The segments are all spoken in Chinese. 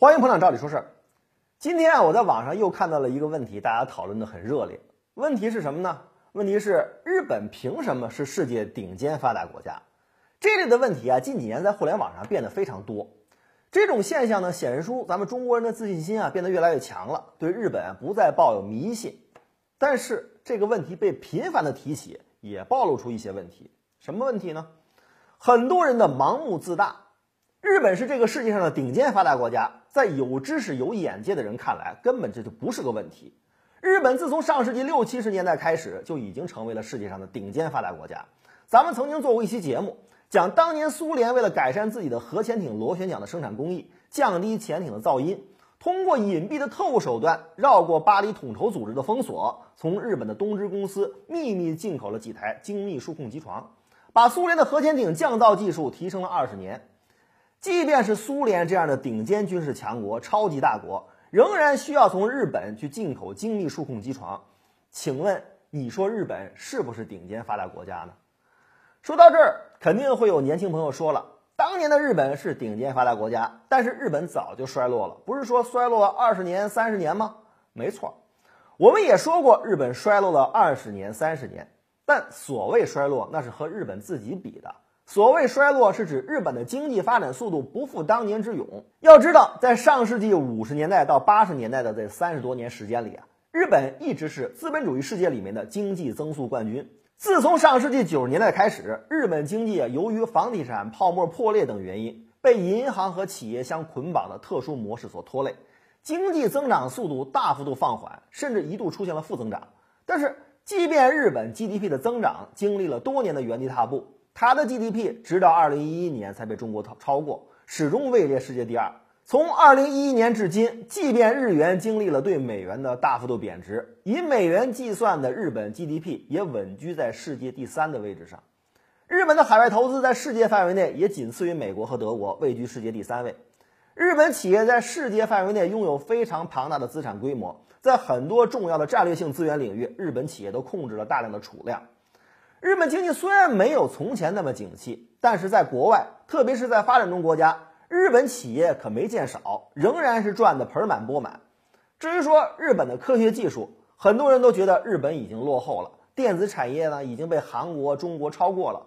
欢迎捧场，照理说事儿。今天啊，我在网上又看到了一个问题，大家讨论的很热烈。问题是什么呢？问题是日本凭什么是世界顶尖发达国家？这类的问题啊，近几年在互联网上变得非常多。这种现象呢，显示出咱们中国人的自信心啊变得越来越强了，对日本不再抱有迷信。但是这个问题被频繁的提起，也暴露出一些问题。什么问题呢？很多人的盲目自大。日本是这个世界上的顶尖发达国家，在有知识、有眼界的人看来，根本这就不是个问题。日本自从上世纪六七十年代开始，就已经成为了世界上的顶尖发达国家。咱们曾经做过一期节目，讲当年苏联为了改善自己的核潜艇螺旋桨的生产工艺，降低潜艇的噪音，通过隐蔽的特务手段，绕过巴黎统筹组织的封锁，从日本的东芝公司秘密进口了几台精密数控机床，把苏联的核潜艇降噪技术提升了二十年。即便是苏联这样的顶尖军事强国、超级大国，仍然需要从日本去进口精密数控机床。请问，你说日本是不是顶尖发达国家呢？说到这儿，肯定会有年轻朋友说了：当年的日本是顶尖发达国家，但是日本早就衰落了，不是说衰落了二十年、三十年吗？没错，我们也说过日本衰落了二十年、三十年，但所谓衰落，那是和日本自己比的。所谓衰落，是指日本的经济发展速度不复当年之勇。要知道，在上世纪五十年代到八十年代的这三十多年时间里啊，日本一直是资本主义世界里面的经济增速冠军。自从上世纪九十年代开始，日本经济，由于房地产泡沫破裂等原因，被银行和企业相捆绑的特殊模式所拖累，经济增长速度大幅度放缓，甚至一度出现了负增长。但是，即便日本 GDP 的增长经历了多年的原地踏步。它的 GDP 直到二零一一年才被中国超超过，始终位列世界第二。从二零一一年至今，即便日元经历了对美元的大幅度贬值，以美元计算的日本 GDP 也稳居在世界第三的位置上。日本的海外投资在世界范围内也仅次于美国和德国，位居世界第三位。日本企业在世界范围内拥有非常庞大的资产规模，在很多重要的战略性资源领域，日本企业都控制了大量的储量。日本经济虽然没有从前那么景气，但是在国外，特别是在发展中国家，日本企业可没见少，仍然是赚得盆满钵满。至于说日本的科学技术，很多人都觉得日本已经落后了，电子产业呢已经被韩国、中国超过了。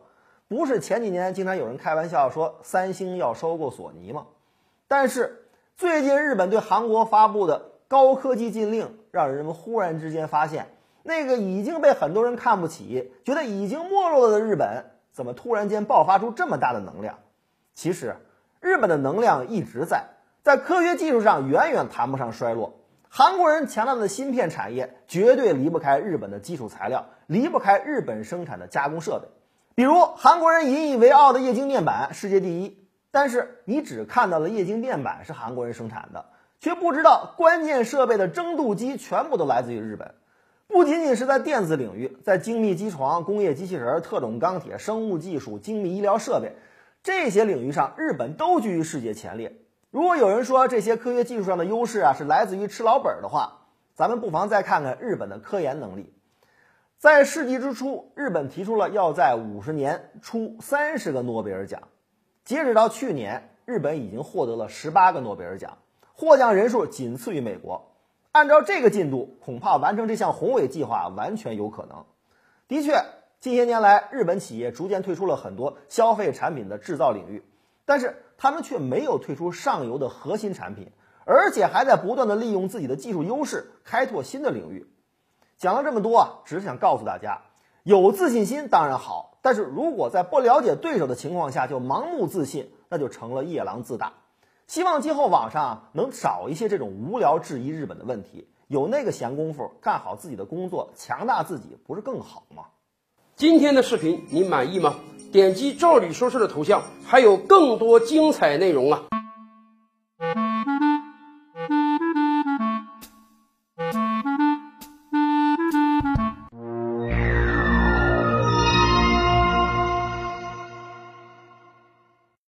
不是前几年经常有人开玩笑说三星要收购索尼吗？但是最近日本对韩国发布的高科技禁令，让人们忽然之间发现。那个已经被很多人看不起、觉得已经没落了的日本，怎么突然间爆发出这么大的能量？其实，日本的能量一直在，在科学技术上远远谈不上衰落。韩国人强大的芯片产业绝对离不开日本的基础材料，离不开日本生产的加工设备。比如，韩国人引以为傲的液晶面板世界第一，但是你只看到了液晶面板是韩国人生产的，却不知道关键设备的蒸镀机全部都来自于日本。不仅仅是在电子领域，在精密机床、工业机器人、特种钢铁、生物技术、精密医疗设备这些领域上，日本都居于世界前列。如果有人说这些科学技术上的优势啊是来自于吃老本的话，咱们不妨再看看日本的科研能力。在世纪之初，日本提出了要在五十年出三十个诺贝尔奖，截止到去年，日本已经获得了十八个诺贝尔奖，获奖人数仅次于美国。按照这个进度，恐怕完成这项宏伟计划完全有可能。的确，近些年来，日本企业逐渐退出了很多消费产品的制造领域，但是他们却没有退出上游的核心产品，而且还在不断的利用自己的技术优势开拓新的领域。讲了这么多啊，只是想告诉大家，有自信心当然好，但是如果在不了解对手的情况下就盲目自信，那就成了夜郎自大。希望今后网上能少一些这种无聊质疑日本的问题，有那个闲工夫干好自己的工作，强大自己不是更好吗？今天的视频你满意吗？点击“赵理说事”的头像，还有更多精彩内容啊！